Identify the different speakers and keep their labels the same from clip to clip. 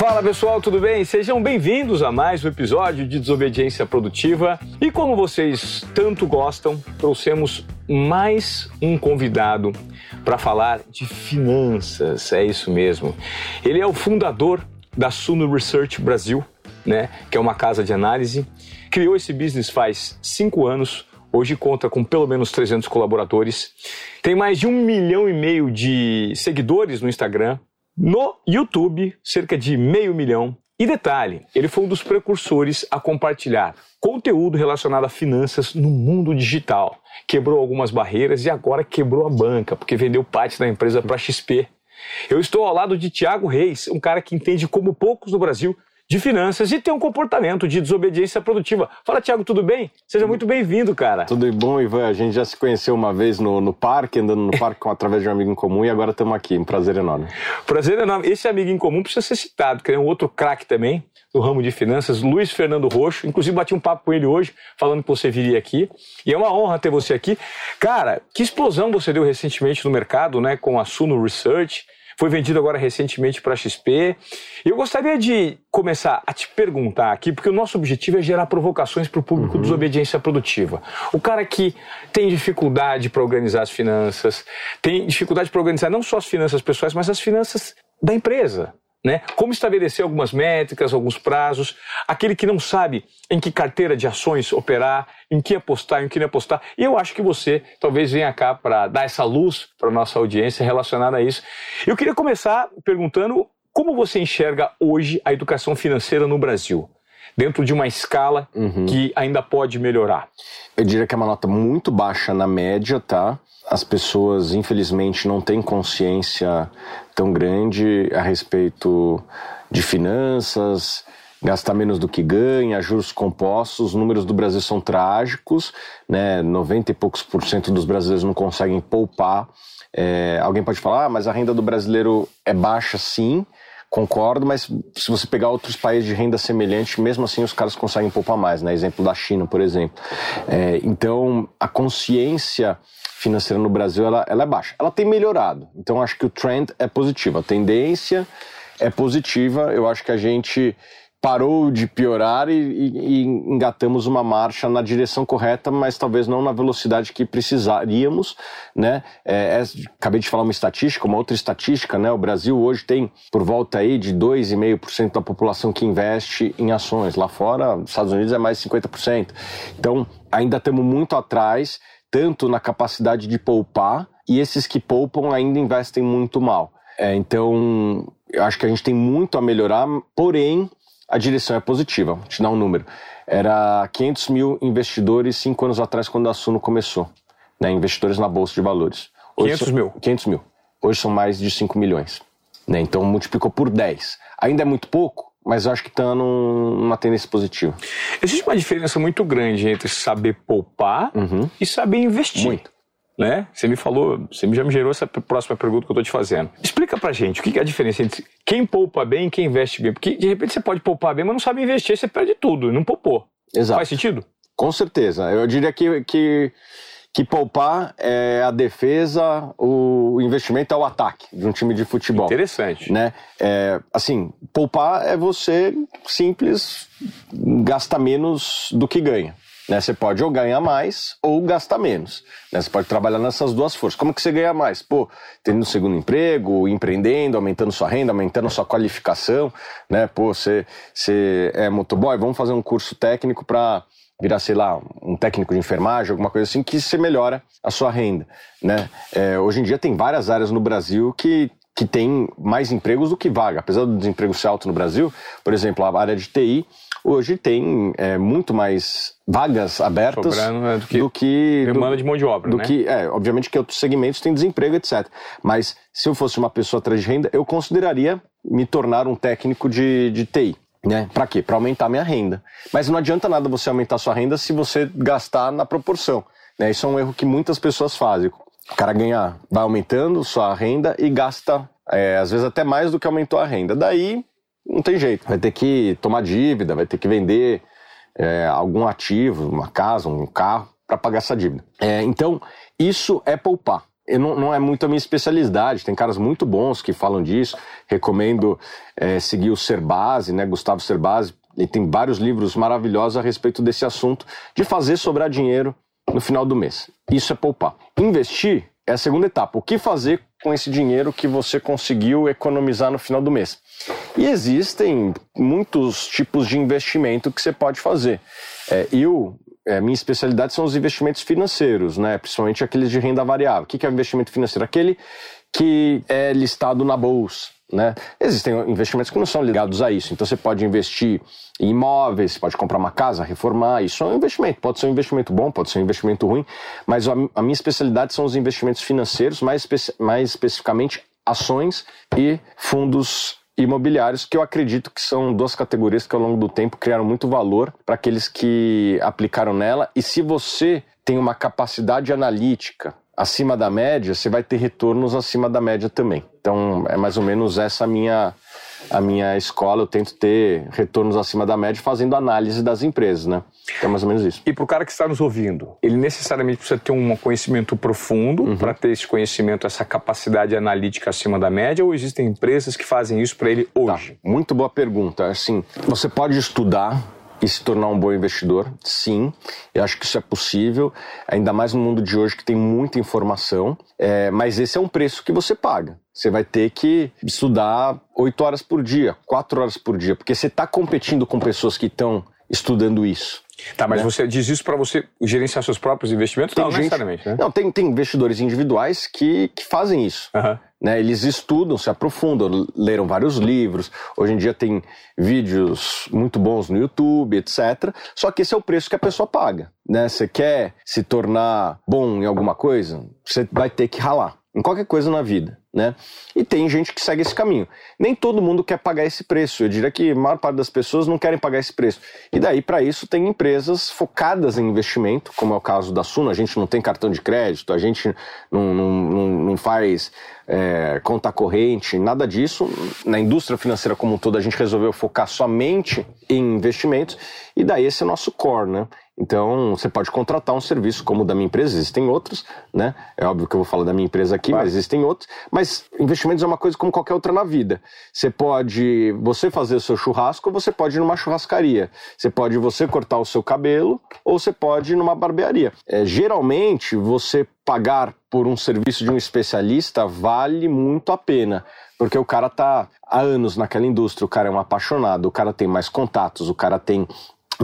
Speaker 1: Fala pessoal, tudo bem? Sejam bem-vindos a mais um episódio de Desobediência Produtiva. E como vocês tanto gostam, trouxemos mais um convidado para falar de finanças. É isso mesmo. Ele é o fundador da Suno Research Brasil, né? Que é uma casa de análise. Criou esse business faz cinco anos. Hoje conta com pelo menos 300 colaboradores. Tem mais de um milhão e meio de seguidores no Instagram no YouTube, cerca de meio milhão. E detalhe, ele foi um dos precursores a compartilhar conteúdo relacionado a finanças no mundo digital. Quebrou algumas barreiras e agora quebrou a banca, porque vendeu parte da empresa para XP. Eu estou ao lado de Tiago Reis, um cara que entende como poucos no Brasil de finanças e tem um comportamento de desobediência produtiva. Fala, Tiago, tudo bem? Seja muito bem-vindo, cara.
Speaker 2: Tudo bom, Ivan? A gente já se conheceu uma vez no, no parque, andando no parque com, através de um amigo em comum e agora estamos aqui. Um prazer enorme.
Speaker 1: Prazer enorme. Esse amigo em comum precisa ser citado, que é um outro craque também do ramo de finanças, Luiz Fernando Roxo. Inclusive, bati um papo com ele hoje, falando que você viria aqui. E é uma honra ter você aqui. Cara, que explosão você deu recentemente no mercado, né, com a Suno Research foi vendido agora recentemente para a XP. Eu gostaria de começar a te perguntar aqui, porque o nosso objetivo é gerar provocações para o público uhum. desobediência produtiva. O cara que tem dificuldade para organizar as finanças, tem dificuldade para organizar não só as finanças pessoais, mas as finanças da empresa. Né? Como estabelecer algumas métricas, alguns prazos, aquele que não sabe em que carteira de ações operar, em que apostar, em que não apostar. E eu acho que você talvez venha cá para dar essa luz para a nossa audiência relacionada a isso. Eu queria começar perguntando como você enxerga hoje a educação financeira no Brasil, dentro de uma escala uhum. que ainda pode melhorar.
Speaker 2: Eu diria que é uma nota muito baixa na média, tá? As pessoas, infelizmente, não têm consciência tão grande a respeito de finanças, gastar menos do que ganha, juros compostos, os números do Brasil são trágicos, né? 90 e poucos por cento dos brasileiros não conseguem poupar. É, alguém pode falar, ah, mas a renda do brasileiro é baixa sim, concordo, mas se você pegar outros países de renda semelhante, mesmo assim os caras conseguem poupar mais, né? Exemplo da China, por exemplo. É, então, a consciência financeira no Brasil ela, ela é baixa. Ela tem melhorado, então acho que o trend é positivo, a tendência é positiva. Eu acho que a gente parou de piorar e, e, e, engatamos uma marcha na direção correta, mas talvez não na velocidade que precisaríamos, né? É, é, acabei de falar uma estatística, uma outra estatística, né? O Brasil hoje tem por volta aí de 2,5% da população que investe em ações. Lá fora, nos Estados Unidos é mais 50%. Então, ainda estamos muito atrás tanto na capacidade de poupar, e esses que poupam ainda investem muito mal. É, então, eu acho que a gente tem muito a melhorar, porém, a direção é positiva. Vou te dar um número. Era 500 mil investidores cinco anos atrás, quando a Suno começou. Né, investidores na Bolsa de Valores.
Speaker 1: Hoje 500
Speaker 2: são,
Speaker 1: mil?
Speaker 2: 500 mil. Hoje são mais de 5 milhões. Né, então, multiplicou por 10. Ainda é muito pouco? Mas eu acho que está numa tendência positiva.
Speaker 1: Existe uma diferença muito grande entre saber poupar uhum. e saber investir.
Speaker 2: Muito.
Speaker 1: Né? Você me falou, você já me gerou essa próxima pergunta que eu estou te fazendo. Explica pra gente o que é a diferença entre quem poupa bem e quem investe bem. Porque de repente você pode poupar bem, mas não sabe investir, você perde tudo, não poupou.
Speaker 2: Exato.
Speaker 1: Faz sentido?
Speaker 2: Com certeza. Eu diria que, que que poupar é a defesa, o investimento é o ataque de um time de futebol.
Speaker 1: Interessante.
Speaker 2: Né? É, assim, poupar é você simples gastar menos do que ganha. Né? Você pode ou ganhar mais ou gastar menos. Né? Você pode trabalhar nessas duas forças. Como que você ganha mais? Pô, tendo um segundo emprego, empreendendo, aumentando sua renda, aumentando sua qualificação. Né? Pô, você, você é motoboy, vamos fazer um curso técnico para virar, sei lá, um técnico de enfermagem, alguma coisa assim, que você melhora a sua renda, né? É, hoje em dia tem várias áreas no Brasil que que tem mais empregos do que vaga. Apesar do desemprego ser alto no Brasil, por exemplo, a área de TI hoje tem é, muito mais vagas abertas
Speaker 1: né, do que,
Speaker 2: do que
Speaker 1: demanda de mão de obra,
Speaker 2: do
Speaker 1: né?
Speaker 2: que é, obviamente que outros segmentos têm desemprego, etc. Mas se eu fosse uma pessoa atrás de renda, eu consideraria me tornar um técnico de, de TI. Né? Para quê? Para aumentar minha renda. Mas não adianta nada você aumentar sua renda se você gastar na proporção. Né? Isso é um erro que muitas pessoas fazem. O cara ganha, vai aumentando sua renda e gasta, é, às vezes até mais do que aumentou a renda. Daí não tem jeito. Vai ter que tomar dívida, vai ter que vender é, algum ativo, uma casa, um carro, para pagar essa dívida. É, então, isso é poupar. Não, não, é muito a minha especialidade. Tem caras muito bons que falam disso. Recomendo é, seguir o Serbase, né? Gustavo Serbase. Ele tem vários livros maravilhosos a respeito desse assunto de fazer sobrar dinheiro no final do mês. Isso é poupar. Investir é a segunda etapa. O que fazer com esse dinheiro que você conseguiu economizar no final do mês? E existem muitos tipos de investimento que você pode fazer. É, eu é, minha especialidade são os investimentos financeiros, né? principalmente aqueles de renda variável. O que é investimento financeiro? Aquele que é listado na bolsa. Né? Existem investimentos que não são ligados a isso. Então você pode investir em imóveis, pode comprar uma casa, reformar. Isso é um investimento. Pode ser um investimento bom, pode ser um investimento ruim. Mas a, a minha especialidade são os investimentos financeiros, mais, espe mais especificamente ações e fundos imobiliários, que eu acredito que são duas categorias que ao longo do tempo criaram muito valor para aqueles que aplicaram nela. E se você tem uma capacidade analítica acima da média, você vai ter retornos acima da média também. Então, é mais ou menos essa minha a minha escola, eu tento ter retornos acima da média fazendo análise das empresas, né? É mais ou menos isso.
Speaker 1: E para o cara que está nos ouvindo, ele necessariamente precisa ter um conhecimento profundo uhum. para ter esse conhecimento, essa capacidade analítica acima da média, ou existem empresas que fazem isso para ele tá. hoje?
Speaker 2: Tá. Muito boa pergunta. Assim, você pode estudar e se tornar um bom investidor? Sim, eu acho que isso é possível, ainda mais no mundo de hoje que tem muita informação, é, mas esse é um preço que você paga. Você vai ter que estudar oito horas por dia, quatro horas por dia, porque você está competindo com pessoas que estão estudando isso.
Speaker 1: Tá, mas né? você diz isso para você gerenciar seus próprios investimentos? Tem não, gente, necessariamente, né?
Speaker 2: Não, tem, tem investidores individuais que, que fazem isso. Uhum. Né? Eles estudam, se aprofundam, leram vários livros. Hoje em dia tem vídeos muito bons no YouTube, etc. Só que esse é o preço que a pessoa paga. Né? Você quer se tornar bom em alguma coisa? Você vai ter que ralar em qualquer coisa na vida, né? E tem gente que segue esse caminho. Nem todo mundo quer pagar esse preço. Eu diria que a maior parte das pessoas não querem pagar esse preço. E daí, para isso, tem empresas focadas em investimento, como é o caso da Suno. A gente não tem cartão de crédito, a gente não, não, não, não faz é, conta corrente, nada disso. Na indústria financeira como um todo, a gente resolveu focar somente em investimentos. E daí, esse é o nosso core, né? Então, você pode contratar um serviço como o da minha empresa, existem outros, né? É óbvio que eu vou falar da minha empresa aqui, claro. mas existem outros. Mas investimentos é uma coisa como qualquer outra na vida. Você pode você fazer o seu churrasco, ou você pode ir numa churrascaria. Você pode você cortar o seu cabelo, ou você pode ir numa barbearia. É, geralmente, você pagar por um serviço de um especialista vale muito a pena porque o cara tá há anos naquela indústria, o cara é um apaixonado, o cara tem mais contatos, o cara tem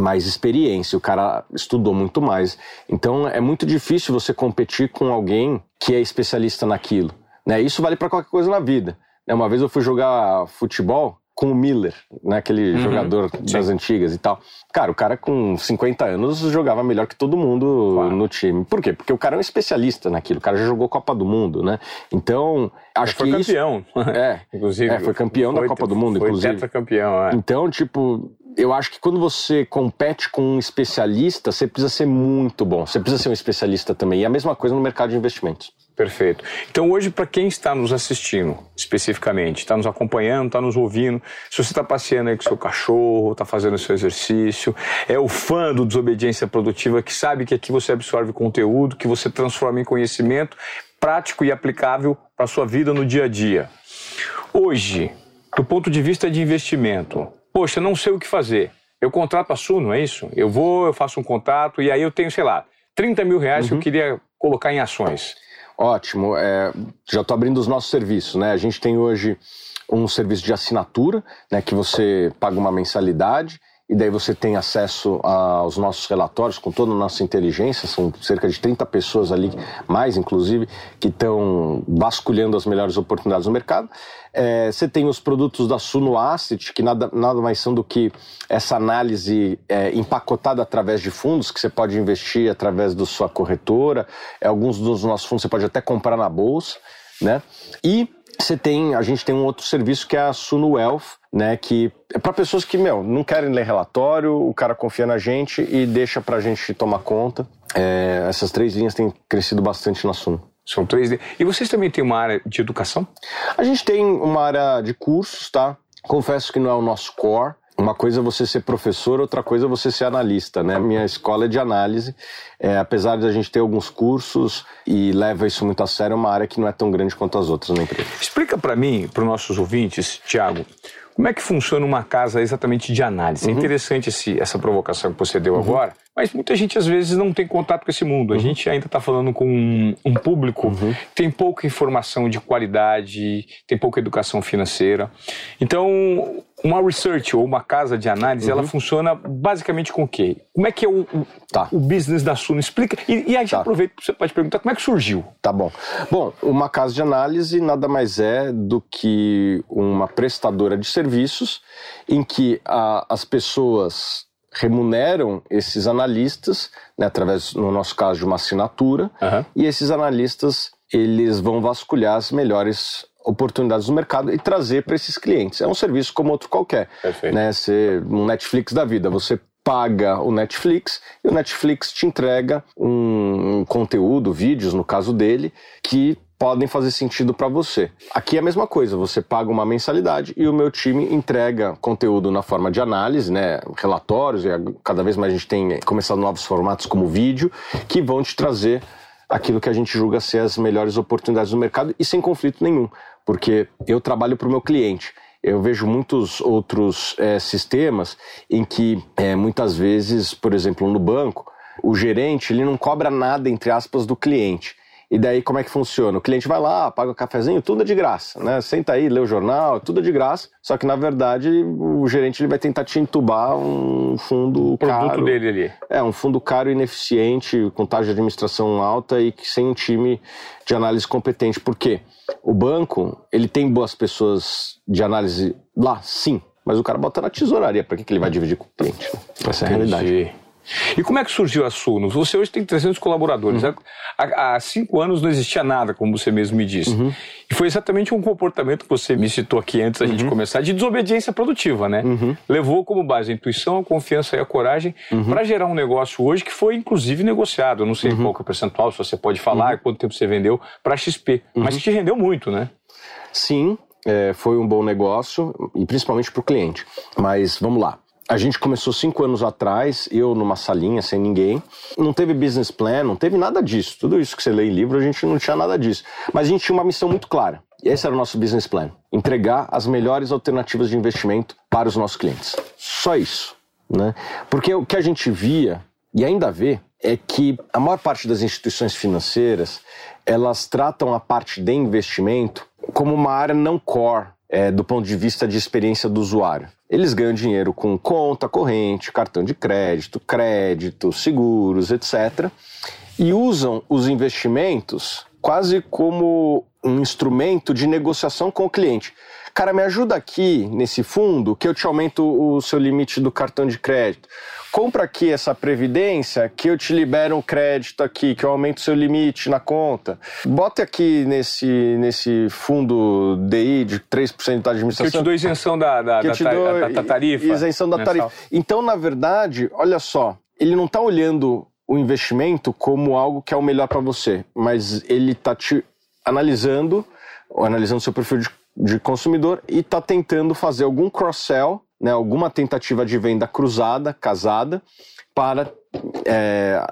Speaker 2: mais experiência, o cara estudou muito mais. Então é muito difícil você competir com alguém que é especialista naquilo. Né? Isso vale para qualquer coisa na vida. Né? Uma vez eu fui jogar futebol com o Miller, né? aquele uhum, jogador das antigas e tal. Cara, o cara com 50 anos jogava melhor que todo mundo claro. no time. Por quê? Porque o cara é um especialista naquilo. O cara já jogou Copa do Mundo, né? Então, acho
Speaker 1: foi
Speaker 2: que
Speaker 1: campeão.
Speaker 2: Isso... É, inclusive. É, foi campeão foi, da Copa do Mundo,
Speaker 1: foi
Speaker 2: inclusive.
Speaker 1: Foi campeão, é.
Speaker 2: Então, tipo, eu acho que quando você compete com um especialista, você precisa ser muito bom. Você precisa ser um especialista também. E a mesma coisa no mercado de investimentos.
Speaker 1: Perfeito. Então, hoje, para quem está nos assistindo, especificamente, está nos acompanhando, está nos ouvindo, se você está passeando aí com seu cachorro, está fazendo seu exercício, é o fã do Desobediência Produtiva que sabe que aqui você absorve conteúdo, que você transforma em conhecimento prático e aplicável para a sua vida no dia a dia. Hoje, do ponto de vista de investimento, poxa, não sei o que fazer. Eu contrato a Suno, é isso? Eu vou, eu faço um contato e aí eu tenho, sei lá, 30 mil reais uhum. que eu uhum. queria colocar em ações.
Speaker 2: Ótimo. É, já estou abrindo os nossos serviços, né? A gente tem hoje um serviço de assinatura, né, que você paga uma mensalidade e daí você tem acesso aos nossos relatórios com toda a nossa inteligência, são cerca de 30 pessoas ali, mais inclusive, que estão vasculhando as melhores oportunidades no mercado. É, você tem os produtos da Suno Asset, que nada, nada mais são do que essa análise é, empacotada através de fundos, que você pode investir através da sua corretora, é, alguns dos nossos fundos você pode até comprar na bolsa, né? E você tem, a gente tem um outro serviço que é a Suno Wealth, né, que é para pessoas que, meu, não querem ler relatório, o cara confia na gente e deixa para a gente tomar conta. É, essas três linhas têm crescido bastante na Suno.
Speaker 1: São três. E vocês também têm uma área de educação?
Speaker 2: A gente tem uma área de cursos, tá? Confesso que não é o nosso core. uma coisa é você ser professor, outra coisa é você ser analista, né? Minha escola é de análise, é, apesar de a gente ter alguns cursos e leva isso muito a sério, é uma área que não é tão grande quanto as outras na empresa.
Speaker 1: Explica para mim, para os nossos ouvintes, Tiago, como é que funciona uma casa exatamente de análise? É uhum. É interessante esse, essa provocação que você deu uhum. agora, mas muita gente às vezes não tem contato com esse mundo. A uhum. gente ainda está falando com um, um público uhum. que tem pouca informação de qualidade, tem pouca educação financeira. Então, uma research ou uma casa de análise, uhum. ela funciona basicamente com o quê? Como é que é o, o, tá. o business da Suno? Explica. E, e aí já tá. aproveita, você pode perguntar como é que surgiu.
Speaker 2: Tá bom. Bom, uma casa de análise nada mais é do que uma prestadora de serviços em que a, as pessoas remuneram esses analistas, né, através, no nosso caso, de uma assinatura, uhum. e esses analistas eles vão vasculhar as melhores oportunidades no mercado e trazer para esses clientes. É um serviço como outro qualquer. Perfeito. Né? Você, um Netflix da vida, você paga o Netflix e o Netflix te entrega um, um conteúdo, vídeos, no caso dele, que podem fazer sentido para você. Aqui é a mesma coisa, você paga uma mensalidade e o meu time entrega conteúdo na forma de análise, né, relatórios, e cada vez mais a gente tem começado novos formatos como vídeo, que vão te trazer aquilo que a gente julga ser as melhores oportunidades do mercado e sem conflito nenhum porque eu trabalho para o meu cliente. Eu vejo muitos outros é, sistemas em que é, muitas vezes, por exemplo, no banco, o gerente ele não cobra nada, entre aspas, do cliente. E daí como é que funciona? O cliente vai lá, paga o cafezinho, tudo é de graça, né? Senta aí, lê o jornal, tudo é de graça. Só que na verdade o gerente ele vai tentar te entubar um fundo o
Speaker 1: produto
Speaker 2: caro.
Speaker 1: dele ali.
Speaker 2: É, um fundo caro, ineficiente, com taxa de administração alta e que sem um time de análise competente. Por quê? O banco, ele tem boas pessoas de análise lá, sim. Mas o cara bota na tesouraria, para que, que ele vai dividir com o cliente? Essa é a realidade.
Speaker 1: E como é que surgiu a Sunos? Você hoje tem 300 colaboradores. Uhum. Há, há, cinco anos não existia nada, como você mesmo me disse. Uhum. E foi exatamente um comportamento que você me citou aqui antes da uhum. gente começar, de desobediência produtiva, né? Uhum. Levou como base a intuição, a confiança e a coragem uhum. para gerar um negócio hoje que foi, inclusive, negociado. Eu não sei uhum. qual que é o percentual, se você pode falar, quanto tempo você vendeu para a XP. Mas que te rendeu muito, né?
Speaker 2: Sim, é, foi um bom negócio, e principalmente para o cliente. Mas vamos lá. A gente começou cinco anos atrás, eu numa salinha sem ninguém. Não teve business plan, não teve nada disso. Tudo isso que você lê em livro, a gente não tinha nada disso. Mas a gente tinha uma missão muito clara. E esse era o nosso business plan: entregar as melhores alternativas de investimento para os nossos clientes. Só isso. Né? Porque o que a gente via, e ainda vê, é que a maior parte das instituições financeiras elas tratam a parte de investimento como uma área não core é, do ponto de vista de experiência do usuário. Eles ganham dinheiro com conta corrente, cartão de crédito, crédito, seguros, etc. E usam os investimentos quase como um instrumento de negociação com o cliente. Cara, me ajuda aqui nesse fundo que eu te aumento o seu limite do cartão de crédito compra aqui essa previdência que eu te libero um crédito aqui, que eu aumento o seu limite na conta. Bota aqui nesse, nesse fundo DI de 3% da administração.
Speaker 1: Que eu te dou isenção da, da, da, dou, da, da tarifa.
Speaker 2: Isenção da mensal. tarifa. Então, na verdade, olha só, ele não está olhando o investimento como algo que é o melhor para você, mas ele está te analisando, analisando seu perfil de, de consumidor e está tentando fazer algum cross-sell né, alguma tentativa de venda cruzada, casada, para é,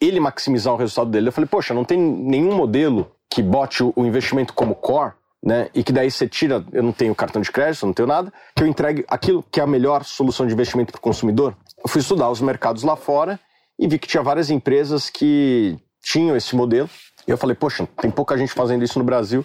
Speaker 2: ele maximizar o resultado dele. Eu falei, poxa, não tem nenhum modelo que bote o investimento como core, né, e que daí você tira, eu não tenho cartão de crédito, não tenho nada, que eu entregue aquilo que é a melhor solução de investimento para o consumidor. Eu fui estudar os mercados lá fora e vi que tinha várias empresas que tinham esse modelo. E eu falei, poxa, tem pouca gente fazendo isso no Brasil,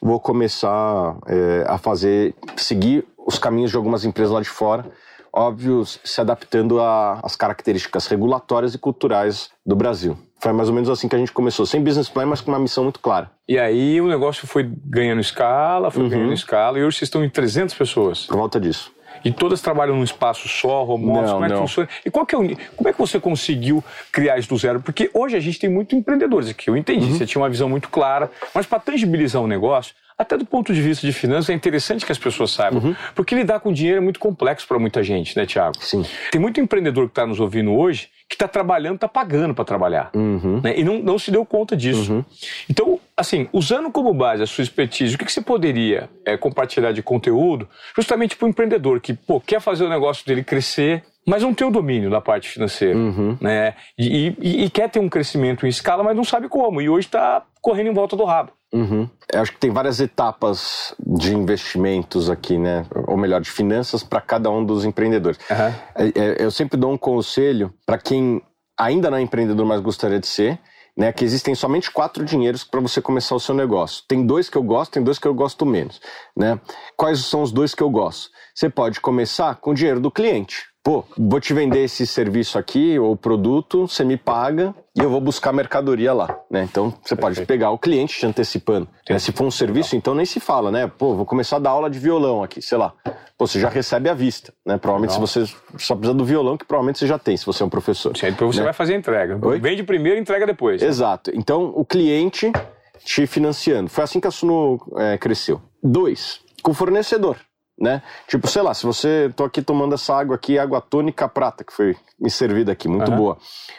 Speaker 2: vou começar é, a fazer, seguir os caminhos de algumas empresas lá de fora, óbvio, se adaptando às características regulatórias e culturais do Brasil. Foi mais ou menos assim que a gente começou, sem business plan, mas com uma missão muito clara.
Speaker 1: E aí o negócio foi ganhando escala, foi uhum. ganhando escala, e hoje vocês estão em 300 pessoas.
Speaker 2: Por volta disso.
Speaker 1: E todas trabalham num espaço só, remoto? Como é que não. funciona? E qual que é o, como é que você conseguiu criar isso do zero? Porque hoje a gente tem muito empreendedores aqui. Eu entendi, uhum. você tinha uma visão muito clara, mas para tangibilizar um negócio, até do ponto de vista de finanças, é interessante que as pessoas saibam. Uhum. Porque lidar com dinheiro é muito complexo para muita gente, né, Tiago?
Speaker 2: Sim.
Speaker 1: Tem muito empreendedor que está nos ouvindo hoje que está trabalhando, está pagando para trabalhar. Uhum. Né? E não, não se deu conta disso. Uhum. Então, assim, usando como base a sua expertise, o que, que você poderia é, compartilhar de conteúdo justamente para o empreendedor que pô, quer fazer o negócio dele crescer, mas não tem o domínio da parte financeira, uhum. né? E, e, e, quer ter um crescimento em escala, mas não sabe como. E hoje está correndo em volta do rabo.
Speaker 2: Uhum. Eu acho que tem várias etapas de investimentos aqui, né? Ou melhor, de finanças para cada um dos empreendedores. Uhum. Eu sempre dou um conselho para quem ainda não é empreendedor, mas gostaria de ser. Né, que existem somente quatro dinheiros para você começar o seu negócio. Tem dois que eu gosto, tem dois que eu gosto menos. Né? Quais são os dois que eu gosto? Você pode começar com o dinheiro do cliente pô, vou te vender esse serviço aqui ou produto, você me paga e eu vou buscar mercadoria lá, né? Então você pode pegar o cliente te antecipando. Né? Se for um serviço, então nem se fala, né? Pô, vou começar a dar aula de violão aqui, sei lá. Pô, você já recebe à vista, né? Provavelmente se você só precisa do violão, que provavelmente você já tem, se você é um professor.
Speaker 1: Sim, depois você né? vai fazer a entrega. Oi? Vende primeiro e entrega depois.
Speaker 2: Né? Exato. Então o cliente te financiando. Foi assim que a Suno é, cresceu. Dois, com o fornecedor né? Tipo, sei lá, se você tô aqui tomando essa água aqui, água tônica prata, que foi me servida aqui, muito uhum. boa.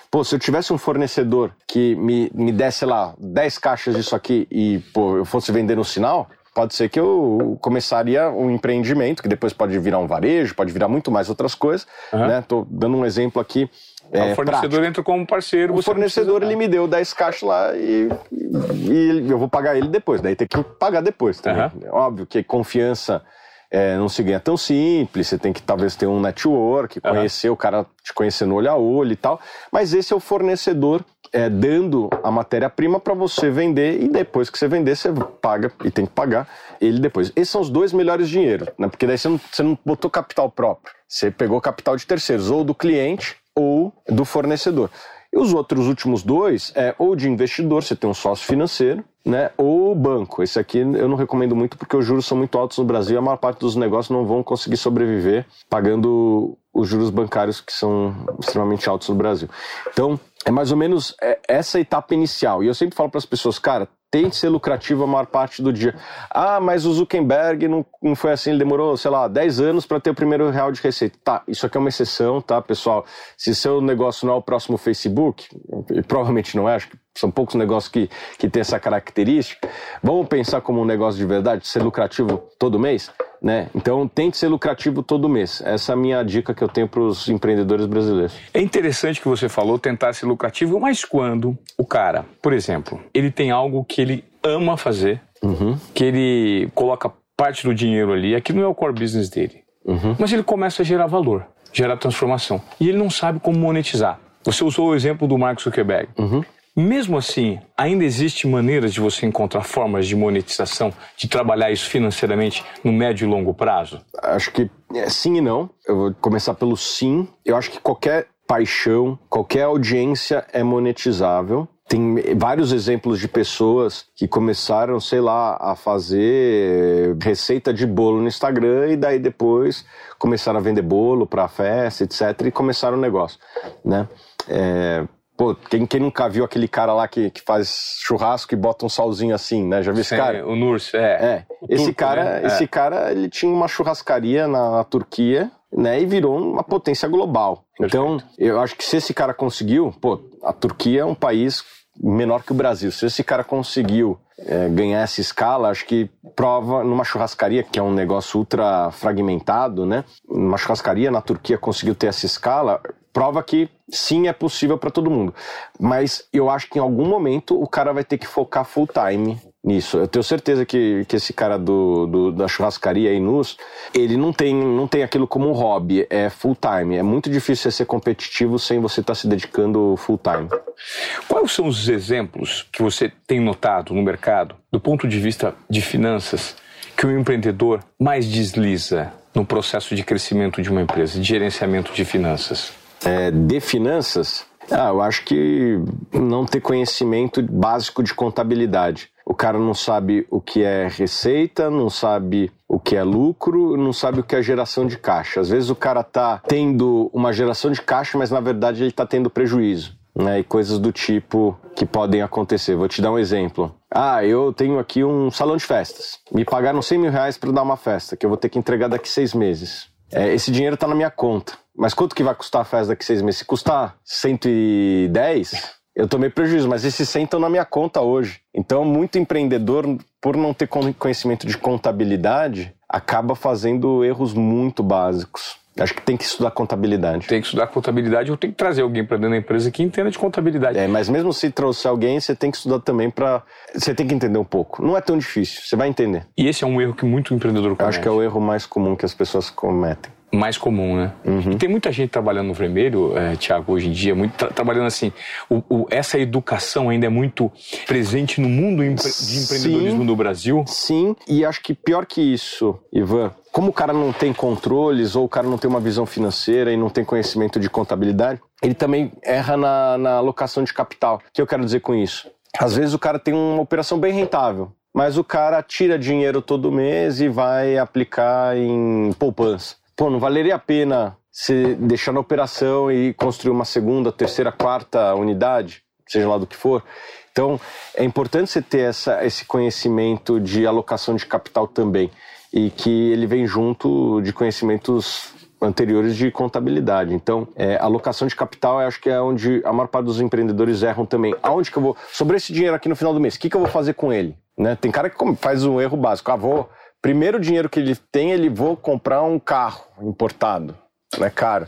Speaker 2: Pô, se eu tivesse um fornecedor que me, me desse, lá, 10 caixas disso aqui e, pô, eu fosse vender no sinal, pode ser que eu começaria um empreendimento, que depois pode virar um varejo, pode virar muito mais outras coisas, uhum. né? Tô dando um exemplo aqui
Speaker 1: é, o fornecedor prático. entra como parceiro.
Speaker 2: O fornecedor ele me deu 10 caixas lá e, e, eu vou pagar ele depois. Daí tem que pagar depois também. Uhum. Óbvio que confiança é, não se ganha tão simples, você tem que talvez ter um network, conhecer uhum. o cara, te conhecer no olho a olho e tal. Mas esse é o fornecedor é, dando a matéria-prima para você vender e depois que você vender, você paga e tem que pagar ele depois. Esses são os dois melhores dinheiros, né? Porque daí você não, você não botou capital próprio, você pegou capital de terceiros, ou do cliente ou do fornecedor. E os outros últimos dois é ou de investidor, você tem um sócio financeiro, né? Ou banco. Esse aqui eu não recomendo muito porque os juros são muito altos no Brasil e a maior parte dos negócios não vão conseguir sobreviver pagando os juros bancários que são extremamente altos no Brasil. Então, é mais ou menos é, essa etapa inicial. E eu sempre falo para as pessoas, cara, tente ser lucrativo a maior parte do dia. Ah, mas o Zuckerberg não, não foi assim, ele demorou, sei lá, 10 anos para ter o primeiro real de receita. Tá, isso aqui é uma exceção, tá, pessoal? Se seu negócio não é o próximo Facebook, e provavelmente não é, acho que são poucos negócios que, que têm essa característica, vamos pensar como um negócio de verdade, ser lucrativo todo mês? Né? Então tente ser lucrativo todo mês. Essa é a minha dica que eu tenho para os empreendedores brasileiros.
Speaker 1: É interessante que você falou tentar ser lucrativo, mas quando o cara, por exemplo, ele tem algo que ele ama fazer, uhum. que ele coloca parte do dinheiro ali, aqui não é o core business dele, uhum. mas ele começa a gerar valor, gerar transformação, e ele não sabe como monetizar. Você usou o exemplo do Mark Zuckerberg. Uhum. Mesmo assim, ainda existe maneiras de você encontrar formas de monetização, de trabalhar isso financeiramente no médio e longo prazo?
Speaker 2: Acho que é, sim e não. Eu vou começar pelo sim. Eu acho que qualquer paixão, qualquer audiência é monetizável. Tem vários exemplos de pessoas que começaram, sei lá, a fazer receita de bolo no Instagram e daí depois começaram a vender bolo para festa, etc. e começaram o negócio, né? É, Pô, quem, quem nunca viu aquele cara lá que, que faz churrasco e bota um salzinho assim, né? Já viu esse cara?
Speaker 1: O Nurse, é.
Speaker 2: É. esse turco, cara, né? esse é. cara, ele tinha uma churrascaria na, na Turquia, né? E virou uma potência global. Então, Perfeito. Eu acho que se esse cara conseguiu, pô, a Turquia é um país menor que o Brasil. Se esse cara conseguiu é, ganhar essa escala, acho que prova numa churrascaria, que é um negócio ultra fragmentado, né? Uma churrascaria na Turquia conseguiu ter essa escala, prova que sim é possível para todo mundo. Mas eu acho que em algum momento o cara vai ter que focar full time nisso. Eu tenho certeza que, que esse cara do, do da churrascaria Inus, ele não tem, não tem aquilo como um hobby, é full time. É muito difícil ser competitivo sem você estar tá se dedicando full time.
Speaker 1: Quais são os exemplos que você tem notado no mercado, do ponto de vista de finanças, que o empreendedor mais desliza no processo de crescimento de uma empresa, de gerenciamento de finanças?
Speaker 2: É, de finanças, ah, eu acho que não ter conhecimento básico de contabilidade. O cara não sabe o que é receita, não sabe o que é lucro, não sabe o que é geração de caixa. Às vezes o cara tá tendo uma geração de caixa, mas na verdade ele está tendo prejuízo. Né, e coisas do tipo que podem acontecer. Vou te dar um exemplo. Ah, eu tenho aqui um salão de festas. Me pagaram 100 mil reais para dar uma festa, que eu vou ter que entregar daqui seis meses. É, esse dinheiro está na minha conta. Mas quanto que vai custar a festa daqui seis meses? Se custar 110, eu tomei prejuízo, mas esses 100 estão na minha conta hoje. Então, muito empreendedor, por não ter conhecimento de contabilidade, acaba fazendo erros muito básicos. Acho que tem que estudar contabilidade.
Speaker 1: Tem que estudar contabilidade ou tem que trazer alguém para dentro da empresa que entenda de contabilidade.
Speaker 2: É, mas mesmo se trouxer alguém, você tem que estudar também para. Você tem que entender um pouco. Não é tão difícil, você vai entender.
Speaker 1: E esse é um erro que muito empreendedor comete.
Speaker 2: Acho que é o erro mais comum que as pessoas cometem
Speaker 1: mais comum, né?
Speaker 2: Uhum.
Speaker 1: E tem muita gente trabalhando no vermelho, é, Tiago, hoje em dia, muito tra trabalhando assim. O, o, essa educação ainda é muito presente no mundo empre de empreendedorismo
Speaker 2: sim,
Speaker 1: no Brasil.
Speaker 2: Sim, e acho que pior que isso, Ivan, como o cara não tem controles ou o cara não tem uma visão financeira e não tem conhecimento de contabilidade, ele também erra na, na alocação de capital. O que eu quero dizer com isso? Às vezes o cara tem uma operação bem rentável, mas o cara tira dinheiro todo mês e vai aplicar em poupança pô, não valeria a pena você deixar na operação e construir uma segunda, terceira, quarta unidade, seja lá do que for. Então, é importante você ter essa, esse conhecimento de alocação de capital também e que ele vem junto de conhecimentos anteriores de contabilidade. Então, é, alocação de capital, eu acho que é onde a maior parte dos empreendedores erram também. Aonde que eu vou sobre esse dinheiro aqui no final do mês? O que, que eu vou fazer com ele? Né? Tem cara que faz um erro básico. Ah, vou primeiro dinheiro que ele tem, ele vou comprar um carro importado, né, caro.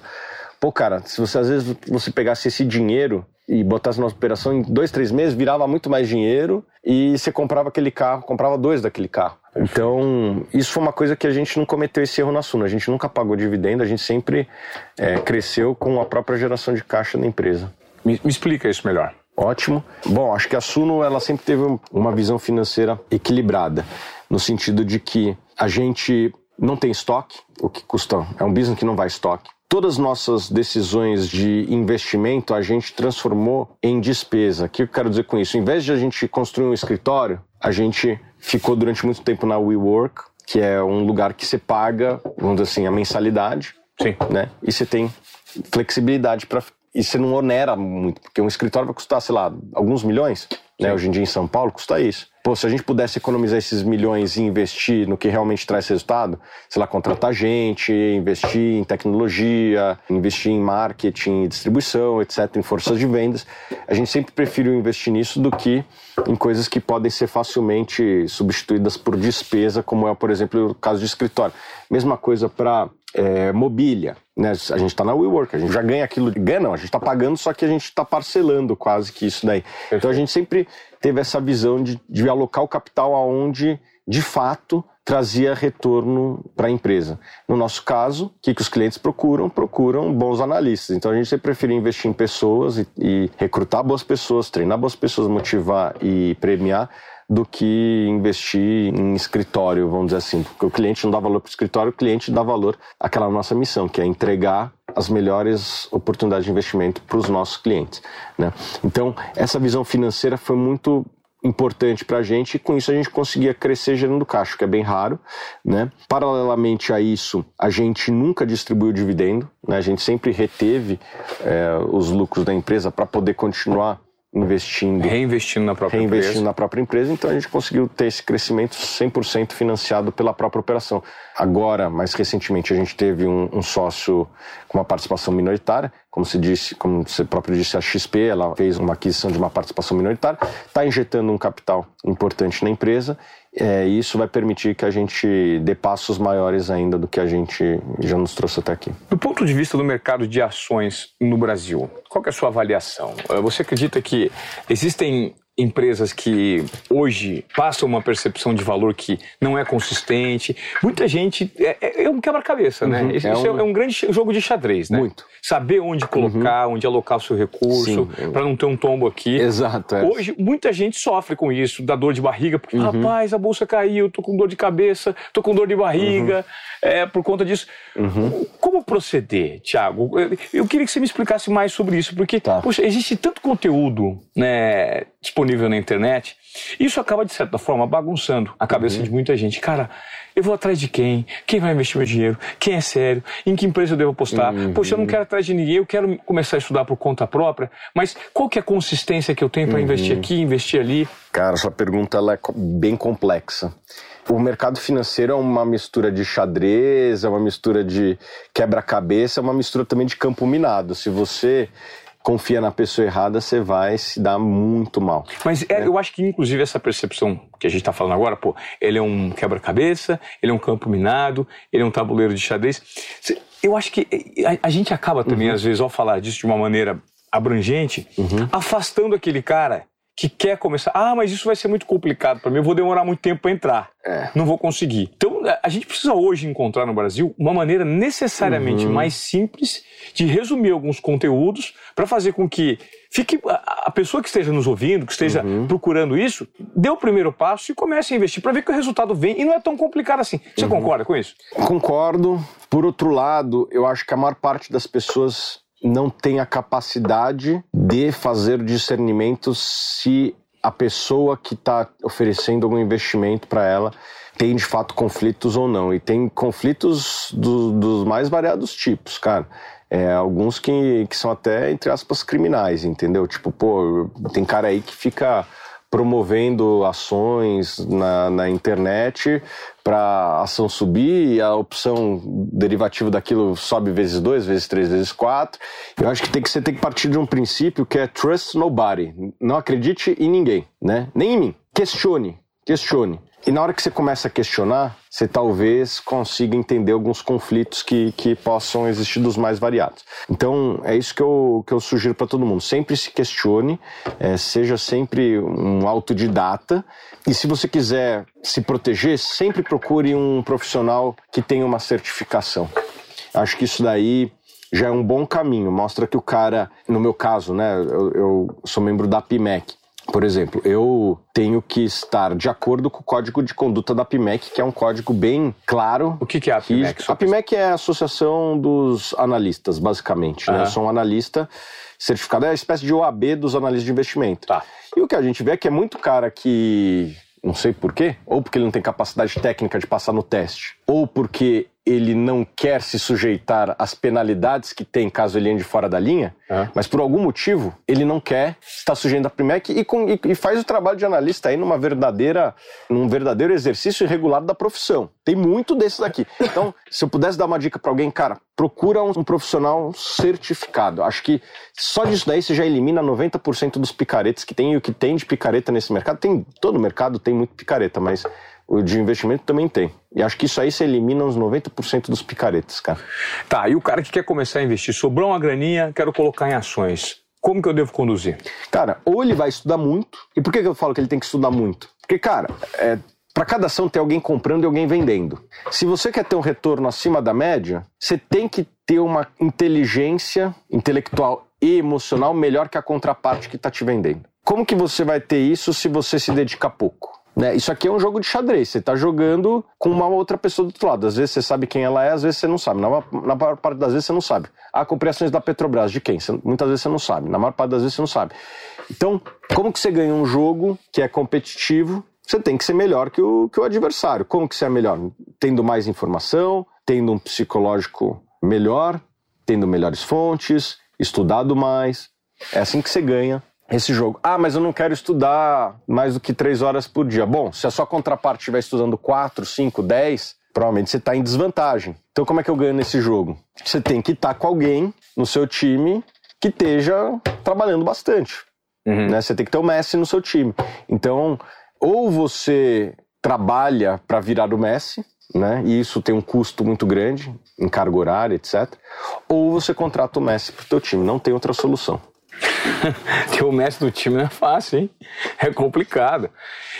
Speaker 2: Pô, cara, se você às vezes você pegasse esse dinheiro e botasse na operação em dois, três meses, virava muito mais dinheiro e você comprava aquele carro, comprava dois daquele carro. Então, isso foi uma coisa que a gente não cometeu esse erro na Suno. A gente nunca pagou dividendo, a gente sempre é, cresceu com a própria geração de caixa da empresa.
Speaker 1: Me, me explica isso melhor.
Speaker 2: Ótimo. Bom, acho que a Suno ela sempre teve uma visão financeira equilibrada no sentido de que a gente não tem estoque, o que custa, é um business que não vai estoque. Todas as nossas decisões de investimento a gente transformou em despesa. O que eu quero dizer com isso? Em vez de a gente construir um escritório, a gente ficou durante muito tempo na WeWork, que é um lugar que você paga, vamos dizer assim, a mensalidade.
Speaker 1: Sim.
Speaker 2: Né? E você tem flexibilidade para e você não onera muito, porque um escritório vai custar, sei lá, alguns milhões, né? Hoje em dia em São Paulo custa isso. Pô, se a gente pudesse economizar esses milhões e investir no que realmente traz resultado, sei lá, contratar gente, investir em tecnologia, investir em marketing, distribuição, etc., em forças de vendas, a gente sempre preferiu investir nisso do que em coisas que podem ser facilmente substituídas por despesa, como é, por exemplo, o caso de escritório. Mesma coisa para é, mobília. Né? A gente está na WeWork, a gente já ganha aquilo. Ganha não, a gente está pagando, só que a gente está parcelando quase que isso daí. Então a gente sempre teve essa visão de, de alocar o capital aonde, de fato, trazia retorno para a empresa. No nosso caso, o que, que os clientes procuram? Procuram bons analistas. Então a gente sempre prefere investir em pessoas e, e recrutar boas pessoas, treinar boas pessoas, motivar e premiar do que investir em escritório, vamos dizer assim. Porque o cliente não dá valor para o escritório, o cliente dá valor àquela nossa missão, que é entregar as melhores oportunidades de investimento para os nossos clientes. Né? Então, essa visão financeira foi muito importante para a gente e com isso a gente conseguia crescer gerando caixa, que é bem raro. Né? Paralelamente a isso, a gente nunca distribuiu dividendo, né? a gente sempre reteve é, os lucros da empresa para poder continuar investindo.
Speaker 1: Reinvestindo na própria
Speaker 2: reinvestindo
Speaker 1: empresa.
Speaker 2: na própria empresa, então a gente conseguiu ter esse crescimento 100% financiado pela própria operação. Agora, mais recentemente, a gente teve um, um, sócio com uma participação minoritária, como se disse, como você próprio disse, a XP, ela fez uma aquisição de uma participação minoritária, está injetando um capital importante na empresa é, isso vai permitir que a gente dê passos maiores ainda do que a gente já nos trouxe até aqui.
Speaker 1: Do ponto de vista do mercado de ações no Brasil, qual é a sua avaliação? É, você acredita que existem empresas que hoje passam uma percepção de valor que não é consistente. Muita gente. É, é, é um quebra-cabeça, né? uhum, né? Isso é um... é um... grande jogo de xadrez, né?
Speaker 2: Muito.
Speaker 1: Saber onde colocar, uhum. onde alocar o seu recurso, para não ter um tombo aqui.
Speaker 2: Exato. É.
Speaker 1: Hoje, muita gente sofre com isso, da dor de barriga, porque, uhum. rapaz, a bolsa caiu, tô com dor de cabeça, tô com dor de barriga, uhum. é, por conta disso.
Speaker 2: Uhum.
Speaker 1: Como proceder, Thiago? Eu queria que você me explicasse mais sobre isso, porque, tá. poxa, existe tanto conteúdo né, disponível na internet, isso acaba, de certa forma, bagunçando a cabeça uhum. de muita gente. Cara, eu vou atrás de quem? Quem vai investir meu dinheiro? Quem é sério? Em que empresa eu devo apostar? Uhum. Poxa, eu não quero atrás de ninguém, eu quero começar a estudar por conta própria, mas qual que é a consistência que eu tenho para uhum. investir aqui, investir ali?
Speaker 2: Cara, sua pergunta ela é bem complexa. O mercado financeiro é uma mistura de xadrez, é uma mistura de quebra-cabeça, é uma mistura também de campo minado. Se você confia na pessoa errada, você vai se dar muito mal.
Speaker 1: Mas é, eu acho que, inclusive, essa percepção que a gente está falando agora, pô, ele é um quebra-cabeça, ele é um campo minado, ele é um tabuleiro de xadrez. Eu acho que a, a gente acaba também, uhum. às vezes, ao falar disso de uma maneira abrangente, uhum. afastando aquele cara que quer começar. Ah, mas isso vai ser muito complicado para mim, eu vou demorar muito tempo para entrar. É. Não vou conseguir. Então, a gente precisa hoje encontrar no Brasil uma maneira necessariamente uhum. mais simples de resumir alguns conteúdos para fazer com que fique a pessoa que esteja nos ouvindo, que esteja uhum. procurando isso, dê o primeiro passo e comece a investir para ver que o resultado vem e não é tão complicado assim. Você uhum. concorda com isso?
Speaker 2: Concordo. Por outro lado, eu acho que a maior parte das pessoas não tem a capacidade de fazer discernimento se a pessoa que está oferecendo algum investimento para ela tem de fato conflitos ou não. E tem conflitos do, dos mais variados tipos, cara. É, alguns que, que são até, entre aspas, criminais, entendeu? Tipo, pô, tem cara aí que fica promovendo ações na, na internet para a ação subir e a opção derivativa daquilo sobe vezes dois, vezes três, vezes quatro. Eu acho que tem que você tem que partir de um princípio que é trust nobody. Não acredite em ninguém, né? Nem em mim. Questione, questione. E na hora que você começa a questionar, você talvez consiga entender alguns conflitos que, que possam existir dos mais variados. Então, é isso que eu, que eu sugiro para todo mundo. Sempre se questione, é, seja sempre um autodidata. E se você quiser se proteger, sempre procure um profissional que tenha uma certificação. Acho que isso daí já é um bom caminho. Mostra que o cara, no meu caso, né, eu, eu sou membro da PIMEC. Por exemplo, eu tenho que estar de acordo com o código de conduta da PIMEC, que é um código bem claro.
Speaker 1: O que, que é a PIMEC?
Speaker 2: A PIMEC é a Associação dos Analistas, basicamente. Uhum. Né? Eu sou um analista certificado, é uma espécie de OAB dos analistas de investimento.
Speaker 1: Tá.
Speaker 2: E o que a gente vê é que é muito cara que não sei porquê, ou porque ele não tem capacidade técnica de passar no teste, ou porque ele não quer se sujeitar às penalidades que tem caso ele ande fora da linha, é. mas por algum motivo ele não quer estar sujeito à Primec e, com, e, e, faz o trabalho de analista aí numa verdadeira, num verdadeiro exercício irregular da profissão. Tem muito desses aqui. Então, se eu pudesse dar uma dica para alguém, cara, procura um, um, profissional certificado. Acho que só disso daí você já elimina 90% dos picaretas que tem e o que tem de picareta nesse mercado. Tem todo mercado tem muito picareta, mas de investimento também tem. E acho que isso aí se elimina uns 90% dos picaretas, cara.
Speaker 1: Tá, e o cara que quer começar a investir, sobrou uma graninha, quero colocar em ações. Como que eu devo conduzir?
Speaker 2: Cara, ou ele vai estudar muito. E por que eu falo que ele tem que estudar muito? Porque, cara, é, para cada ação tem alguém comprando e alguém vendendo. Se você quer ter um retorno acima da média, você tem que ter uma inteligência intelectual e emocional melhor que a contraparte que está te vendendo. Como que você vai ter isso se você se dedica pouco? Né? Isso aqui é um jogo de xadrez. Você está jogando com uma outra pessoa do outro lado. Às vezes você sabe quem ela é, às vezes você não sabe. Na, na maior parte das vezes você não sabe. Comprei ações da Petrobras. De quem? Você, muitas vezes você não sabe. Na maior parte das vezes você não sabe. Então, como que você ganha um jogo que é competitivo? Você tem que ser melhor que o, que o adversário. Como que você é melhor? Tendo mais informação, tendo um psicológico melhor, tendo melhores fontes, estudado mais. É assim que você ganha esse jogo. Ah, mas eu não quero estudar mais do que três horas por dia. Bom, se a sua contraparte estiver estudando quatro, cinco, dez, provavelmente você está em desvantagem. Então, como é que eu ganho nesse jogo? Você tem que estar tá com alguém no seu time que esteja trabalhando bastante. Uhum. Né? Você tem que ter o Messi no seu time. Então, ou você trabalha para virar o Messi, né? E isso tem um custo muito grande em carga horária, etc. Ou você contrata o Messi para o teu time. Não tem outra solução.
Speaker 1: Ter o mestre do time não é fácil, hein? É complicado.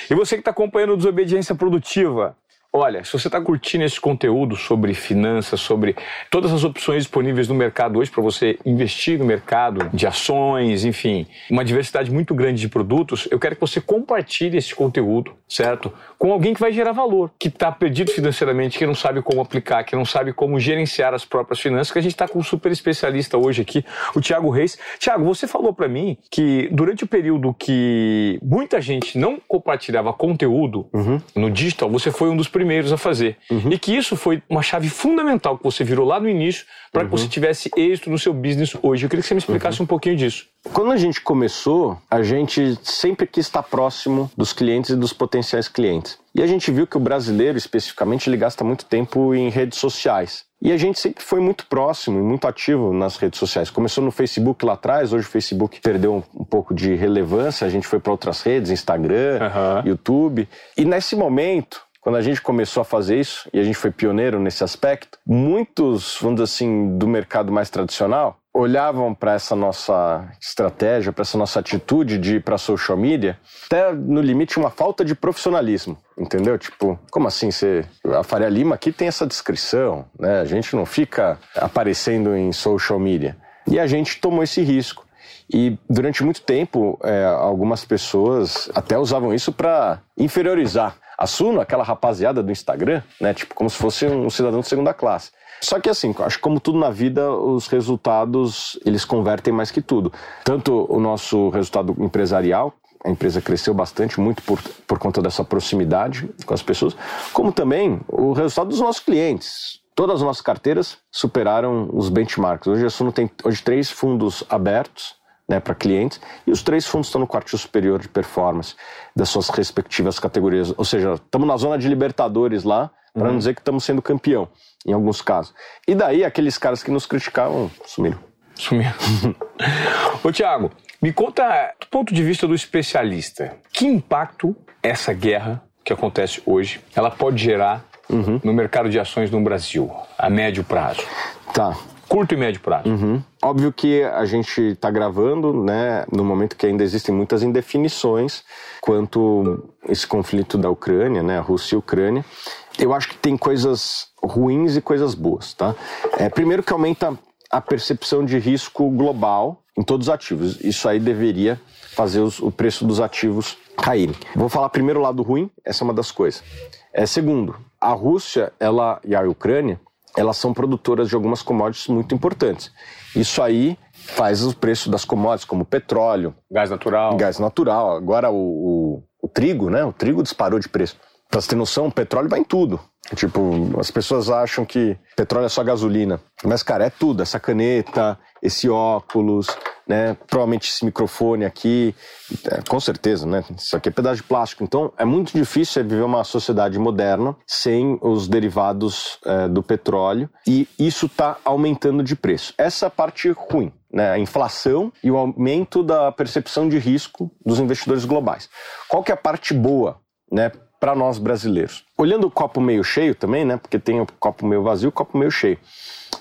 Speaker 1: E você que está acompanhando o Desobediência Produtiva, Olha, se você está curtindo esse conteúdo sobre finanças, sobre todas as opções disponíveis no mercado hoje para você investir no mercado de ações, enfim, uma diversidade muito grande de produtos, eu quero que você compartilhe esse conteúdo, certo? Com alguém que vai gerar valor, que está perdido financeiramente, que não sabe como aplicar, que não sabe como gerenciar as próprias finanças, que a gente está com um super especialista hoje aqui, o Tiago Reis. Tiago, você falou para mim que durante o período que muita gente não compartilhava conteúdo uhum. no digital, você foi um dos primeiros primeiros a fazer. Uhum. E que isso foi uma chave fundamental que você virou lá no início para uhum. que você tivesse êxito no seu business hoje. Eu queria que você me explicasse uhum. um pouquinho disso.
Speaker 2: Quando a gente começou, a gente sempre quis estar próximo dos clientes e dos potenciais clientes. E a gente viu que o brasileiro, especificamente, ele gasta muito tempo em redes sociais. E a gente sempre foi muito próximo e muito ativo nas redes sociais. Começou no Facebook lá atrás, hoje o Facebook perdeu um, pouco de relevância, a gente foi para outras redes, Instagram, uhum. YouTube. E nesse momento, quando a gente começou a fazer isso, e a gente foi pioneiro nesse aspecto, muitos, vamos dizer assim, do mercado mais tradicional olhavam para essa nossa estratégia, para essa nossa atitude de ir para social media, até no limite uma falta de profissionalismo, entendeu? Tipo, como assim você a Faria Lima aqui tem essa descrição, né? A gente não fica aparecendo em social media. E a gente tomou esse risco. E durante muito tempo, é, algumas pessoas até usavam isso para inferiorizar a Suno, aquela rapaziada do Instagram, né? Tipo, como se fosse um cidadão de segunda classe. Só que assim, acho que como tudo na vida, os resultados eles convertem mais que tudo. Tanto o nosso resultado empresarial, a empresa cresceu bastante, muito por, por conta dessa proximidade com as pessoas, como também o resultado dos nossos clientes. Todas as nossas carteiras superaram os benchmarks. Hoje a Suno tem hoje três fundos abertos né, para clientes e os três fundos estão no quartil superior de performance das suas respectivas categorias. Ou seja, estamos na zona de Libertadores lá, para uhum. não dizer que estamos sendo campeão em alguns casos. E daí aqueles caras que nos criticavam sumiram.
Speaker 1: Sumiram. Ô Tiago, me conta, do ponto de vista do especialista, que impacto essa guerra que acontece hoje, ela pode gerar uhum. no mercado de ações no Brasil, a médio prazo?
Speaker 2: Tá.
Speaker 1: Curto e médio prazo.
Speaker 2: Uhum. Óbvio que a gente está gravando, né, no momento que ainda existem muitas indefinições quanto esse conflito da Ucrânia, né, Rússia e Ucrânia. Eu acho que tem coisas ruins e coisas boas, tá? É, primeiro que aumenta a percepção de risco global em todos os ativos. Isso aí deveria fazer os, o preço dos ativos caírem. Vou falar primeiro o lado ruim, essa é uma das coisas. É, segundo, a Rússia ela, e a Ucrânia, elas são produtoras de algumas commodities muito importantes. Isso aí faz o preço das commodities, como petróleo,
Speaker 1: gás natural.
Speaker 2: Gás natural. Agora o, o, o trigo, né? O trigo disparou de preço. Pra você ter noção, o petróleo vai em tudo. Tipo, as pessoas acham que petróleo é só gasolina. Mas, cara, é tudo. Essa caneta, esse óculos, né? Provavelmente esse microfone aqui. É, com certeza, né? Isso aqui é pedaço de plástico. Então, é muito difícil viver uma sociedade moderna sem os derivados é, do petróleo. E isso está aumentando de preço. Essa parte ruim. Né, a inflação e o aumento da percepção de risco dos investidores globais. Qual que é a parte boa né, para nós brasileiros. Olhando o copo meio cheio também, né? Porque tem o copo meio vazio e o copo meio cheio.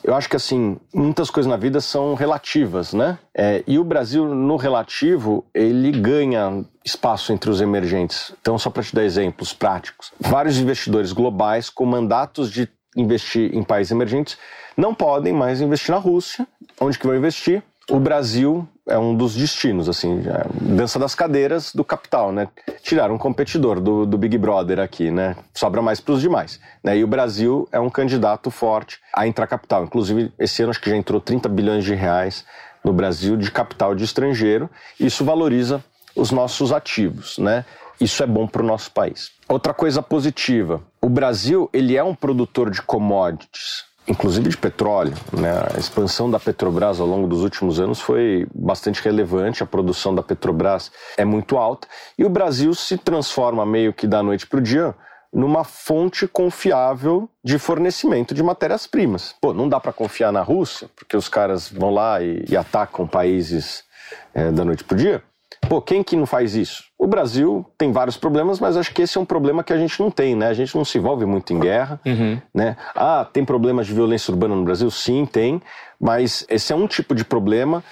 Speaker 2: Eu acho que assim, muitas coisas na vida são relativas, né? É, e o Brasil, no relativo, ele ganha espaço entre os emergentes. Então, só para te dar exemplos práticos, vários investidores globais com mandatos de investir em países emergentes não podem mais investir na Rússia. Onde que vão investir? O Brasil é um dos destinos, assim, é dança das cadeiras do capital, né? Tiraram um competidor do, do Big Brother aqui, né? Sobra mais para os demais. Né? E o Brasil é um candidato forte a entrar capital. Inclusive, esse ano acho que já entrou 30 bilhões de reais no Brasil de capital de estrangeiro. Isso valoriza os nossos ativos, né? Isso é bom para o nosso país. Outra coisa positiva, o Brasil ele é um produtor de commodities inclusive de petróleo. Né? A expansão da Petrobras ao longo dos últimos anos foi bastante relevante, a produção da Petrobras é muito alta e o Brasil se transforma meio que da noite para o dia numa fonte confiável de fornecimento de matérias-primas. Pô, não dá para confiar na Rússia, porque os caras vão lá e, e atacam países é, da noite para o dia. Pô, quem que não faz isso? O Brasil tem vários problemas, mas acho que esse é um problema que a gente não tem, né? A gente não se envolve muito em guerra, uhum. né? Ah, tem problemas de violência urbana no Brasil? Sim, tem, mas esse é um tipo de problema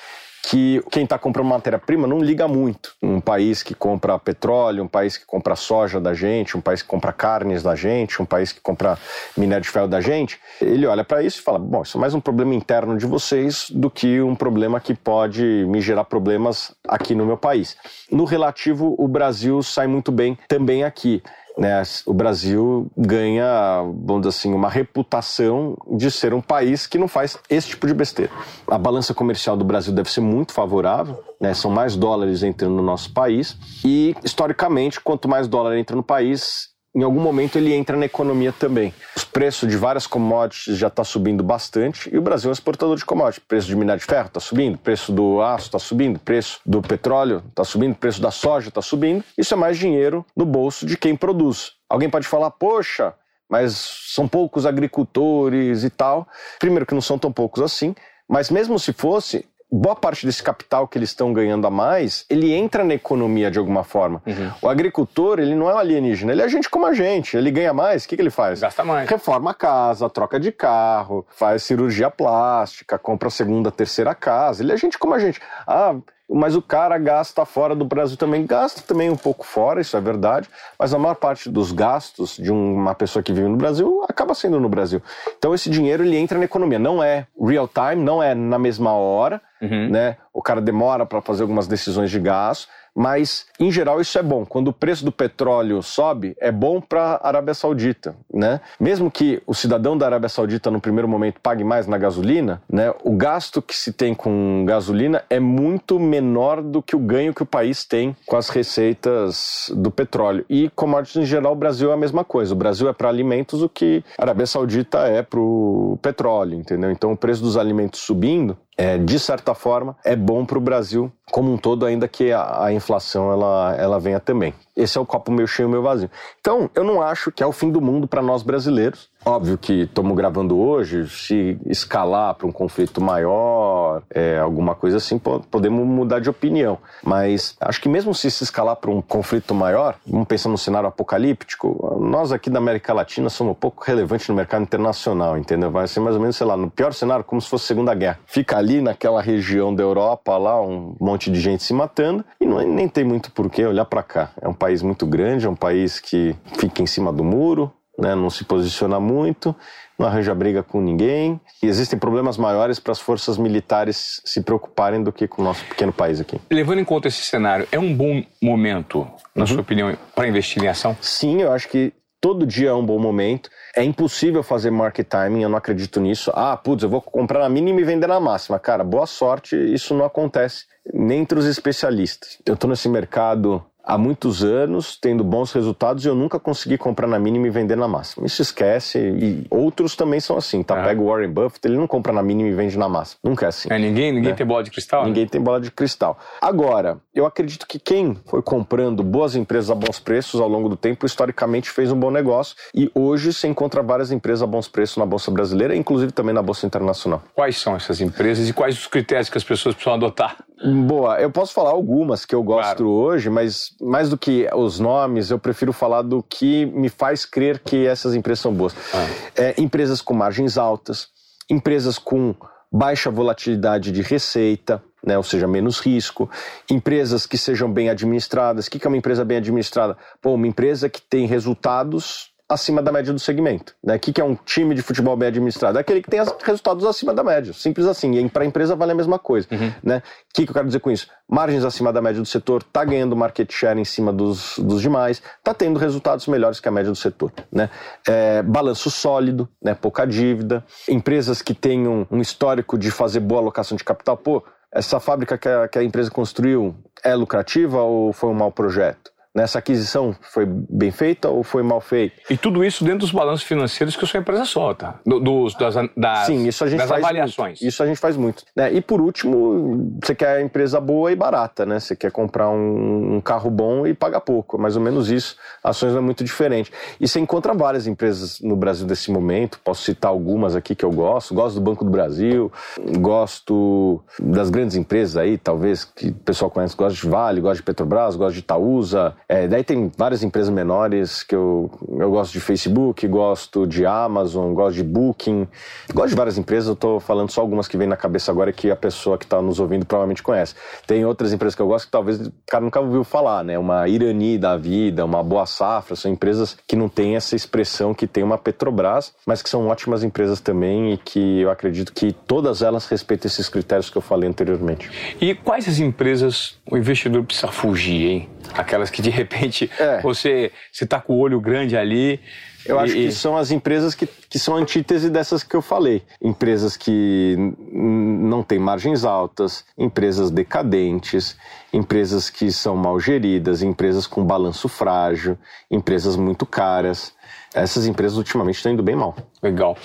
Speaker 2: que quem está comprando matéria-prima não liga muito. Um país que compra petróleo, um país que compra soja da gente, um país que compra carnes da gente, um país que compra minério de ferro da gente, ele olha para isso e fala: bom, isso é mais um problema interno de vocês do que um problema que pode me gerar problemas aqui no meu país. No relativo, o Brasil sai muito bem também aqui né, o Brasil ganha, vamos dizer assim, uma reputação de ser um país que não faz esse tipo de besteira. A balança comercial do Brasil deve ser muito favorável, né, são mais dólares entrando no nosso país e, historicamente, quanto mais dólar entra no país, em algum momento ele entra na economia também. Os preços de várias commodities já está subindo bastante e o Brasil é um exportador de commodities. Preço de minério de ferro está subindo, preço do aço está subindo, preço do petróleo está subindo, preço da soja está subindo. Isso é mais dinheiro no bolso de quem produz. Alguém pode falar, poxa, mas são poucos agricultores e tal. Primeiro que não são tão poucos assim, mas mesmo se fosse, boa parte desse capital que eles estão ganhando a mais, ele entra na economia de alguma forma. Uhum. O agricultor, ele não é um alienígena, ele é gente como a gente. Ele ganha mais, o que, que ele faz?
Speaker 1: Gasta mais.
Speaker 2: Reforma a casa, troca de carro, faz cirurgia plástica, compra a segunda, terceira casa. Ele é gente como a gente. Ah, mas o cara gasta fora do Brasil também, gasta também um pouco fora, isso é verdade, mas a maior parte dos gastos de uma pessoa que vive no Brasil acaba sendo no Brasil. Então esse dinheiro ele entra na economia, não é real time, não é na mesma hora, uhum. né? O cara demora para fazer algumas decisões de gasto, mas em geral isso é bom. Quando o preço do petróleo sobe, é bom para a Arábia Saudita, né? Mesmo que o cidadão da Arábia Saudita no primeiro momento pague mais na gasolina, né? O gasto que se tem com gasolina é muito menor do que o ganho que o país tem com as receitas do petróleo. E commodities em geral, o Brasil é a mesma coisa. O Brasil é para alimentos o que a Arábia Saudita é para o petróleo, entendeu? Então o preço dos alimentos subindo é, de certa forma, é bom para o Brasil como um todo, ainda que a, a, inflação ela, ela venha também. Esse é o copo meio cheio, meio vazio. Então, eu não acho que é o fim do mundo para nós brasileiros. Óbvio que estamos gravando hoje, se escalar para um conflito maior, é, alguma coisa assim, podemos mudar de opinião. Mas acho que mesmo se se escalar para um conflito maior, vamos pensar no cenário apocalíptico, nós aqui da América Latina somos um pouco relevantes no mercado internacional, entendeu? Vai ser mais ou menos, sei lá, no pior cenário, como se fosse Segunda Guerra. Fica ali naquela região da Europa, lá, um monte de gente se matando, e não, nem tem muito porquê olhar para cá. É um país muito grande, é um país que fica em cima do muro, né, não se posiciona muito, não arranja briga com ninguém. E existem problemas maiores para as forças militares se preocuparem do que com o nosso pequeno país aqui.
Speaker 1: Levando em conta esse cenário, é um bom momento, na uhum. sua opinião, para investir em ação?
Speaker 2: Sim, eu acho que todo dia é um bom momento. É impossível fazer market timing, eu não acredito nisso. Ah, putz, eu vou comprar na mínima e vender na máxima. Cara, boa sorte, isso não acontece nem entre os especialistas. Eu estou nesse mercado há muitos anos, tendo bons resultados, e eu nunca consegui comprar na mínima e vender na máxima. Isso esquece, e outros também são assim, tá? Pega o Warren Buffett, ele não compra na mínima e vende na máxima. Nunca é assim.
Speaker 1: É, ninguém ninguém né? tem bola de cristal?
Speaker 2: Né? Ninguém né? tem bola de cristal. Agora, eu acredito que quem foi comprando boas empresas a bons preços ao longo do tempo, historicamente fez um bom negócio, e hoje se encontra várias empresas a bons preços na Bolsa Brasileira, inclusive também na Bolsa Internacional.
Speaker 1: Quais são essas empresas e quais os critérios que as pessoas precisam adotar?
Speaker 2: Boa, eu posso falar algumas que eu gosto claro. hoje, mas mais do que os nomes, eu prefiro falar do que me faz crer que essas empresas são boas. Ah. É, empresas com margens altas, empresas com baixa volatilidade de receita, né, ou seja, menos risco, empresas que sejam bem administradas. O que é uma empresa bem administrada? Pô, uma empresa que tem resultados acima da média do segmento. Né? O que é um time de futebol bem administrado? É aquele que tem resultados acima da média. Simples assim. E para a empresa vale a mesma coisa. Uhum. Né? O que, que eu quero dizer com isso? Margens acima da média do setor, está ganhando market share em cima dos, dos demais, está tendo resultados melhores que a média do setor. Né? É, balanço sólido, né? pouca dívida, empresas que tenham um histórico de fazer boa alocação de capital. Pô, essa fábrica que a, que a empresa construiu é lucrativa ou foi um mau projeto? Nessa aquisição foi bem feita ou foi mal feita?
Speaker 1: E tudo isso dentro dos balanços financeiros que a sua empresa solta, do, dos, das, das,
Speaker 2: Sim, isso a gente
Speaker 1: das
Speaker 2: faz
Speaker 1: avaliações.
Speaker 2: Muito. Isso a gente faz muito. Né? E por último, você quer a empresa boa e barata, né? Você quer comprar um, um carro bom e pagar pouco, é mais ou menos isso. Ações não é muito diferente. E você encontra várias empresas no Brasil desse momento, posso citar algumas aqui que eu gosto. Gosto do Banco do Brasil, gosto das grandes empresas aí, talvez que o pessoal conhece, gosto de Vale, gosto de Petrobras, gosto de Itaúsa, é, daí tem várias empresas menores que eu, eu gosto de Facebook, gosto de Amazon, gosto de Booking, gosto de várias empresas, eu estou falando só algumas que vem na cabeça agora que a pessoa que está nos ouvindo provavelmente conhece. Tem outras empresas que eu gosto que talvez o cara nunca ouviu falar, né? Uma Irani da vida, uma Boa Safra, são empresas que não têm essa expressão que tem uma Petrobras, mas que são ótimas empresas também e que eu acredito que todas elas respeitam esses critérios que eu falei anteriormente.
Speaker 1: E quais as empresas o investidor precisa fugir, hein? Aquelas que de repente é. você está com o olho grande ali.
Speaker 2: Eu e, acho que são as empresas que, que são antítese dessas que eu falei. Empresas que não têm margens altas, empresas decadentes, empresas que são mal geridas, empresas com balanço frágil, empresas muito caras. Essas empresas ultimamente estão indo bem mal.
Speaker 1: Legal.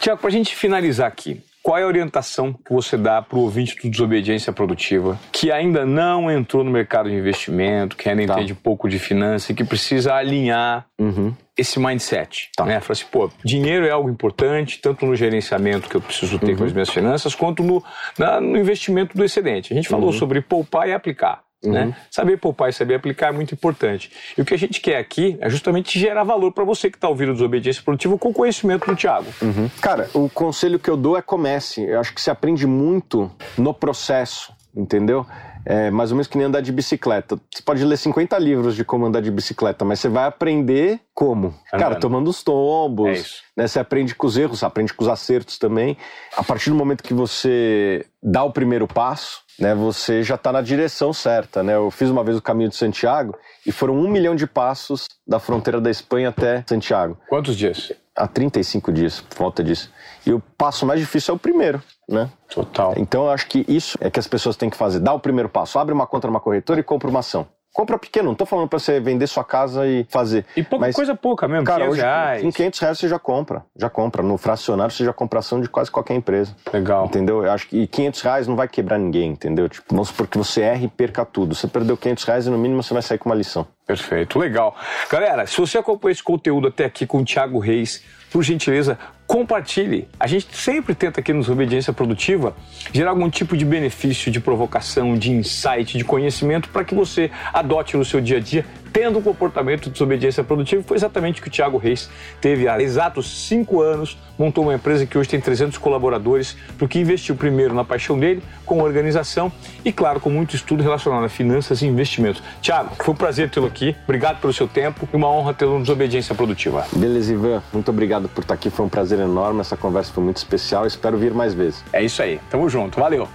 Speaker 1: Tiago, para a gente finalizar aqui, qual é a orientação que você dá para o ouvinte do Desobediência Produtiva que ainda não entrou no mercado de investimento, que ainda tá. entende pouco de finanças e que precisa alinhar uhum. esse mindset? Tá. Né? Fala assim, pô, dinheiro é algo importante, tanto no gerenciamento que eu preciso ter uhum. com as minhas finanças, quanto no, na, no investimento do excedente. A gente falou uhum. sobre poupar e aplicar. Uhum. Né? Saber poupar e saber aplicar é muito importante. E o que a gente quer aqui é justamente gerar valor para você que está ouvindo Desobediência Produtiva com o conhecimento do Thiago.
Speaker 2: Uhum. Cara, o conselho que eu dou é comece. Eu acho que se aprende muito no processo, entendeu? É mais ou menos que nem andar de bicicleta. Você pode ler 50 livros de como andar de bicicleta, mas você vai aprender como? Andando. Cara, tomando os tombos. É isso. Né? Você aprende com os erros, aprende com os acertos também. A partir do momento que você dá o primeiro passo, né, você já está na direção certa. Né? Eu fiz uma vez o caminho de Santiago e foram um milhão de passos da fronteira da Espanha até Santiago.
Speaker 1: Quantos dias?
Speaker 2: Há 35 dias, falta disso. E o passo mais difícil é o primeiro, né?
Speaker 1: Total.
Speaker 2: Então eu acho que isso é que as pessoas têm que fazer. Dá o primeiro passo, abre uma conta numa corretora e compra uma ação. Compra pequeno, não tô falando para você vender sua casa e fazer.
Speaker 1: E pouca mas, coisa pouca mesmo,
Speaker 2: cara, 500 hoje, reais. Com 500 reais você já compra, já compra. No fracionário você já compra ação de quase qualquer empresa.
Speaker 1: Legal.
Speaker 2: Entendeu? Eu acho que e 500 reais não vai quebrar ninguém, entendeu? Tipo, vamos supor que você erre e perca tudo. Você perdeu 500 reais e no mínimo você vai sair com uma lição.
Speaker 1: Perfeito, legal. Galera, se você acompanhou esse conteúdo até aqui com o Thiago Reis, por gentileza, compartilhe. A gente sempre tenta aqui nos Obediência Produtiva gerar algum tipo de benefício, de provocação, de insight, de conhecimento para que você adote no seu dia a dia tendo um comportamento de desobediência produtiva, foi exatamente o que o Thiago Reis teve há exatos cinco anos, montou uma empresa que hoje tem 300 colaboradores, porque investiu primeiro na paixão dele, com organização e, claro, com muito estudo relacionado a finanças e investimentos. Thiago, foi um prazer tê-lo aqui, obrigado pelo seu tempo e uma honra tê-lo no Desobediência Produtiva.
Speaker 2: Beleza, Ivan, muito obrigado por estar aqui, foi um enorme, essa conversa foi muito especial, espero vir mais vezes.
Speaker 1: É isso aí, tamo junto, valeu!